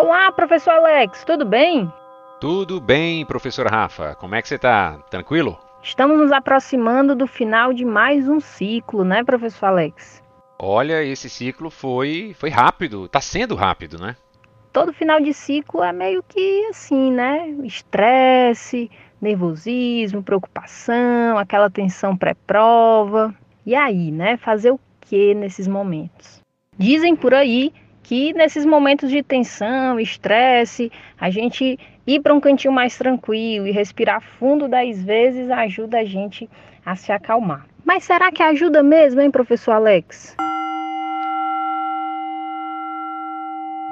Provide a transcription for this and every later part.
Olá, professor Alex, tudo bem? Tudo bem, professor Rafa. Como é que você está? Tranquilo? Estamos nos aproximando do final de mais um ciclo, né, professor Alex? Olha, esse ciclo foi foi rápido, está sendo rápido, né? Todo final de ciclo é meio que assim, né? Estresse, nervosismo, preocupação, aquela tensão pré-prova. E aí, né? Fazer o que nesses momentos? Dizem por aí que nesses momentos de tensão, estresse, a gente ir para um cantinho mais tranquilo e respirar fundo dez vezes ajuda a gente a se acalmar. Mas será que ajuda mesmo, hein, professor Alex?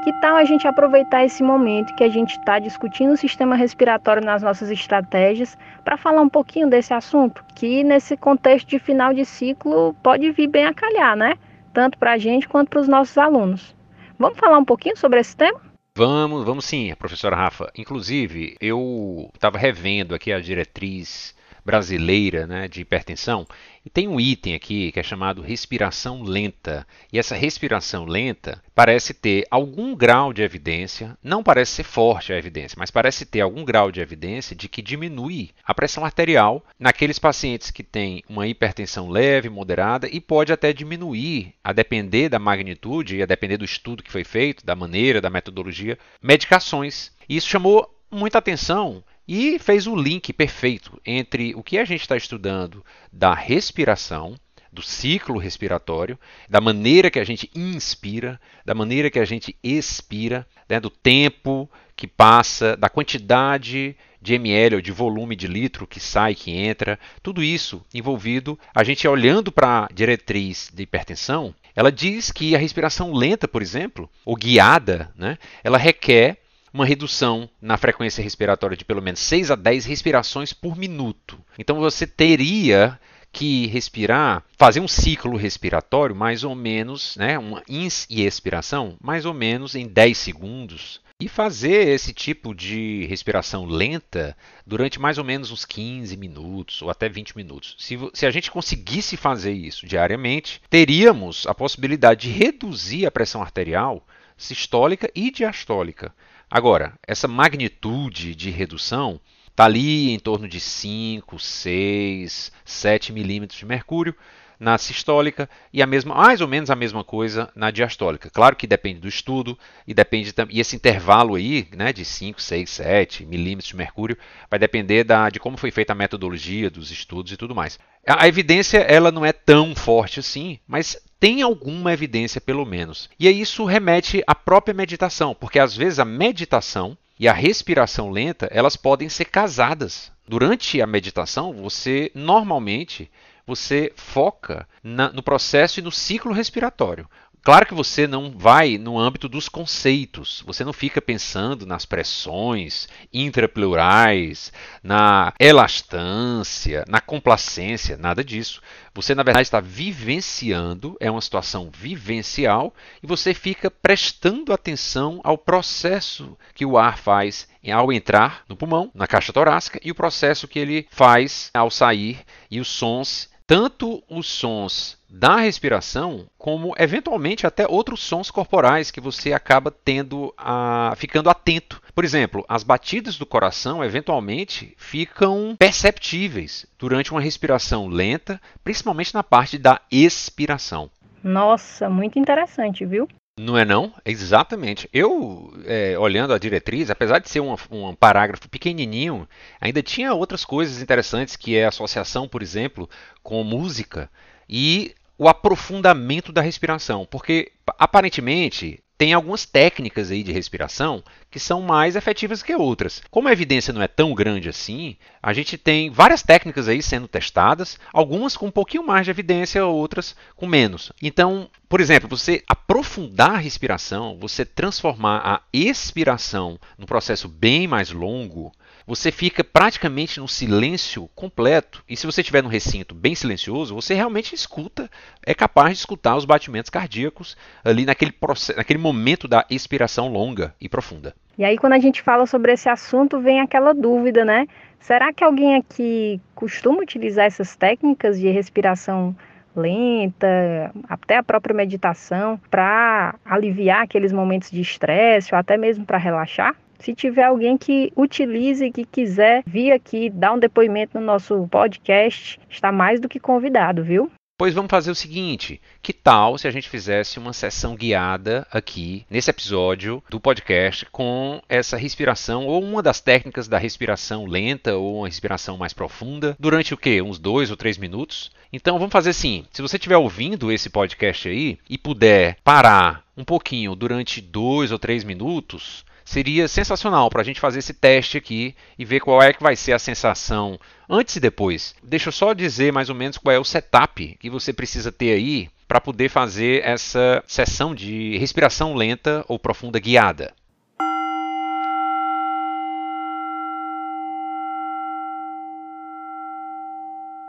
Que tal a gente aproveitar esse momento que a gente está discutindo o sistema respiratório nas nossas estratégias para falar um pouquinho desse assunto, que nesse contexto de final de ciclo pode vir bem a calhar, né? Tanto para a gente quanto para os nossos alunos. Vamos falar um pouquinho sobre esse tema? Vamos, vamos sim, professora Rafa. Inclusive, eu estava revendo aqui a diretriz brasileira né, de hipertensão. E tem um item aqui que é chamado respiração lenta. E essa respiração lenta parece ter algum grau de evidência, não parece ser forte a evidência, mas parece ter algum grau de evidência de que diminui a pressão arterial naqueles pacientes que têm uma hipertensão leve, moderada e pode até diminuir, a depender da magnitude e a depender do estudo que foi feito, da maneira, da metodologia, medicações. E isso chamou muita atenção e fez o link perfeito entre o que a gente está estudando da respiração, do ciclo respiratório, da maneira que a gente inspira, da maneira que a gente expira, né, do tempo que passa, da quantidade de ml ou de volume de litro que sai, que entra, tudo isso envolvido, a gente olhando para a diretriz de hipertensão, ela diz que a respiração lenta, por exemplo, ou guiada, né, ela requer uma redução na frequência respiratória de pelo menos 6 a 10 respirações por minuto. Então você teria que respirar, fazer um ciclo respiratório mais ou menos, né, uma ins e expiração, mais ou menos em 10 segundos. E fazer esse tipo de respiração lenta durante mais ou menos uns 15 minutos ou até 20 minutos. Se, se, a gente conseguisse fazer isso diariamente, teríamos a possibilidade de reduzir a pressão arterial sistólica e diastólica. Agora, essa magnitude de redução está ali em torno de 5, 6, 7 milímetros de mercúrio na sistólica e a mesma, mais ou menos a mesma coisa na diastólica. Claro que depende do estudo e depende e esse intervalo aí, né, de 5, 6, 7 milímetros de mercúrio vai depender da, de como foi feita a metodologia dos estudos e tudo mais. A, a evidência ela não é tão forte assim, mas tem alguma evidência pelo menos. E aí isso remete à própria meditação, porque às vezes a meditação e a respiração lenta, elas podem ser casadas. Durante a meditação, você normalmente você foca na, no processo e no ciclo respiratório. Claro que você não vai no âmbito dos conceitos, você não fica pensando nas pressões intrapleurais, na elastância, na complacência, nada disso. Você, na verdade, está vivenciando, é uma situação vivencial, e você fica prestando atenção ao processo que o ar faz ao entrar no pulmão, na caixa torácica, e o processo que ele faz ao sair e os sons tanto os sons da respiração, como eventualmente até outros sons corporais que você acaba tendo a ficando atento. Por exemplo, as batidas do coração eventualmente ficam perceptíveis durante uma respiração lenta, principalmente na parte da expiração. Nossa, muito interessante, viu? Não é não? Exatamente. Eu, é, olhando a diretriz, apesar de ser um, um, parágrafo pequenininho, ainda tinha outras coisas interessantes, que é a associação, por exemplo, com música e o aprofundamento da respiração. Porque, aparentemente, tem algumas técnicas aí de respiração que são mais efetivas que outras. Como a evidência não é tão grande assim, a gente tem várias técnicas aí sendo testadas, algumas com um pouquinho mais de evidência, outras com menos. Então, por exemplo, você aprofundar a respiração, você transformar a expiração num processo bem mais longo, você fica praticamente no silêncio completo. E se você estiver num recinto bem silencioso, você realmente escuta, é capaz de escutar os batimentos cardíacos ali naquele, processo, naquele momento da expiração longa e profunda. E aí, quando a gente fala sobre esse assunto, vem aquela dúvida, né? Será que alguém aqui costuma utilizar essas técnicas de respiração lenta, até a própria meditação, para aliviar aqueles momentos de estresse ou até mesmo para relaxar? Se tiver alguém que utilize, que quiser vir aqui dar um depoimento no nosso podcast, está mais do que convidado, viu? Pois vamos fazer o seguinte: que tal se a gente fizesse uma sessão guiada aqui nesse episódio do podcast com essa respiração ou uma das técnicas da respiração lenta ou uma respiração mais profunda durante o quê? Uns dois ou três minutos? Então vamos fazer assim: se você estiver ouvindo esse podcast aí e puder parar um pouquinho durante dois ou três minutos, seria sensacional para a gente fazer esse teste aqui e ver qual é que vai ser a sensação antes e depois. Deixa eu só dizer mais ou menos qual é o setup que você precisa ter aí para poder fazer essa sessão de respiração lenta ou profunda guiada.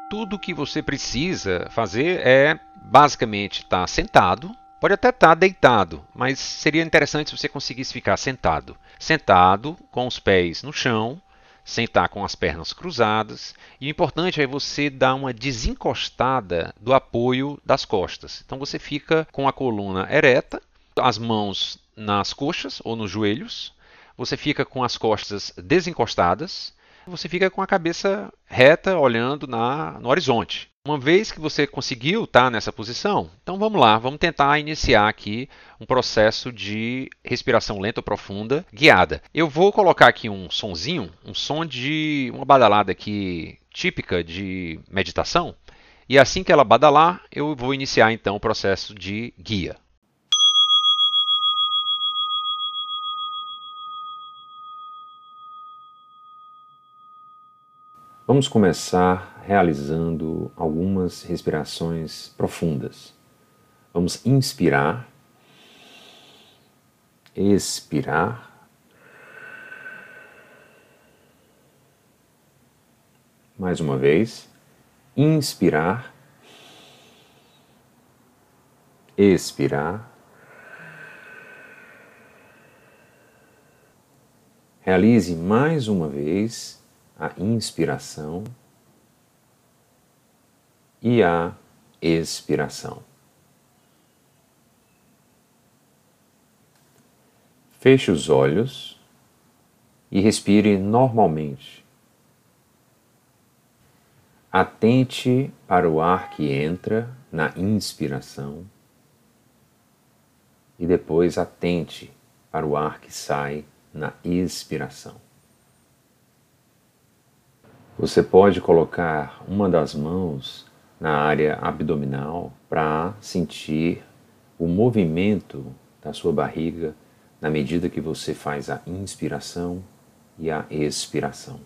Tudo que você precisa fazer é basicamente estar tá sentado, Pode até estar tá deitado, mas seria interessante se você conseguisse ficar sentado. Sentado, com os pés no chão, sentar com as pernas cruzadas. E o importante é você dar uma desencostada do apoio das costas. Então você fica com a coluna ereta, as mãos nas coxas ou nos joelhos. Você fica com as costas desencostadas. Você fica com a cabeça reta, olhando na, no horizonte. Uma vez que você conseguiu estar tá nessa posição, então vamos lá, vamos tentar iniciar aqui um processo de respiração lenta ou profunda guiada. Eu vou colocar aqui um sonzinho, um som de uma badalada aqui típica de meditação, e assim que ela badalar, eu vou iniciar então o processo de guia. Vamos começar realizando algumas respirações profundas. Vamos inspirar, expirar. Mais uma vez, inspirar, expirar. Realize mais uma vez a inspiração e a expiração. Feche os olhos e respire normalmente. Atente para o ar que entra na inspiração e depois atente para o ar que sai na expiração. Você pode colocar uma das mãos na área abdominal para sentir o movimento da sua barriga na medida que você faz a inspiração e a expiração.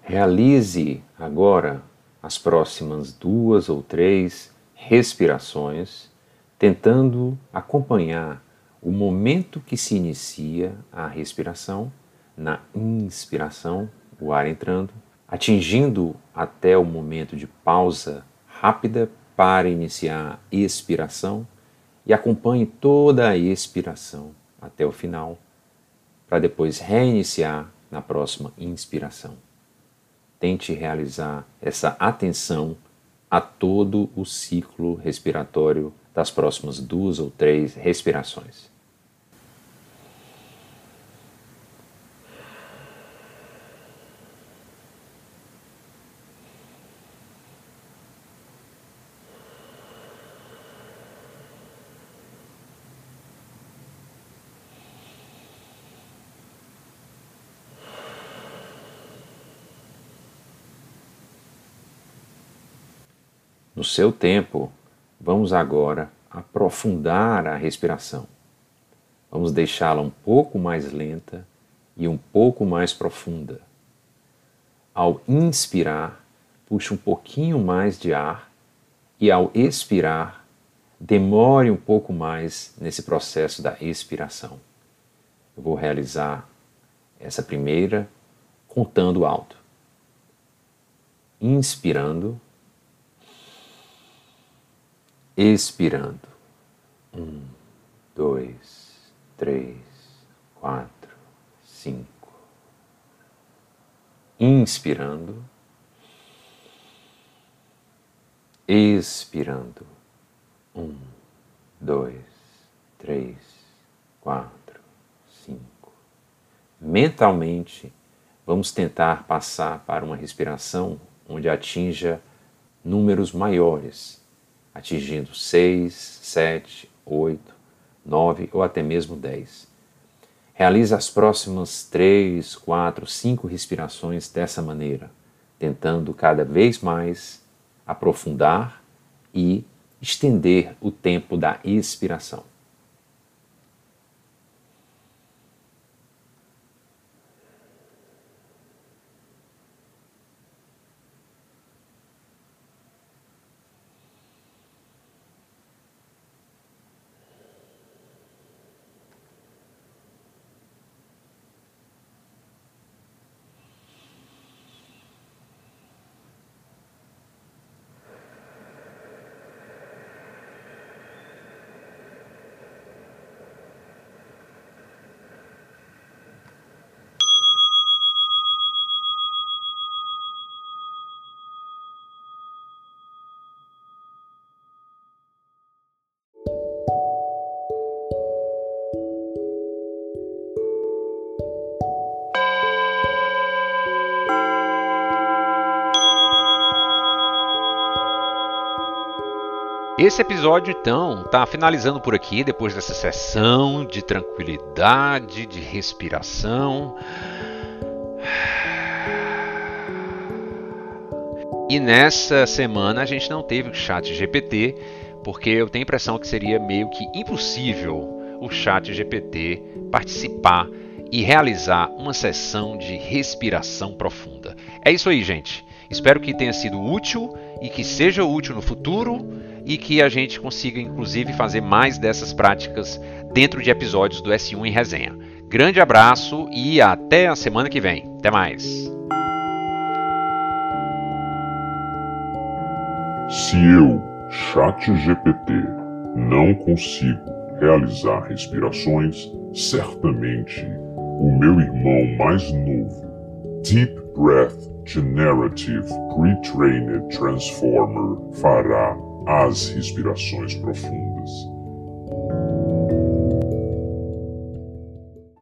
Realize agora as próximas duas ou três respirações, tentando acompanhar o momento que se inicia a respiração, na inspiração, o ar entrando, atingindo até o momento de pausa rápida para iniciar a expiração e acompanhe toda a expiração até o final, para depois reiniciar na próxima inspiração. Tente realizar essa atenção a todo o ciclo respiratório das próximas duas ou três respirações. No seu tempo, vamos agora aprofundar a respiração. Vamos deixá-la um pouco mais lenta e um pouco mais profunda. Ao inspirar, puxe um pouquinho mais de ar e ao expirar, demore um pouco mais nesse processo da expiração. Eu vou realizar essa primeira contando alto. Inspirando expirando. Um, dois, três, quatro, cinco. Inspirando. expirando. Um, dois, três, quatro, cinco. Mentalmente, vamos tentar passar para uma respiração onde atinja números maiores, atingindo seis, sete, oito, nove ou até mesmo dez. Realize as próximas três, quatro, cinco respirações dessa maneira, tentando cada vez mais aprofundar e estender o tempo da expiração. Esse episódio, então, está finalizando por aqui, depois dessa sessão de tranquilidade, de respiração. E nessa semana a gente não teve o chat GPT, porque eu tenho a impressão que seria meio que impossível o chat GPT participar e realizar uma sessão de respiração profunda. É isso aí, gente. Espero que tenha sido útil e que seja útil no futuro e que a gente consiga, inclusive, fazer mais dessas práticas dentro de episódios do S1 em resenha. Grande abraço e até a semana que vem. Até mais. Se eu, Chat GPT, não consigo realizar respirações, certamente o meu irmão mais novo, Deep Breath Generative Pre-Trained Transformer, fará as respirações profundas.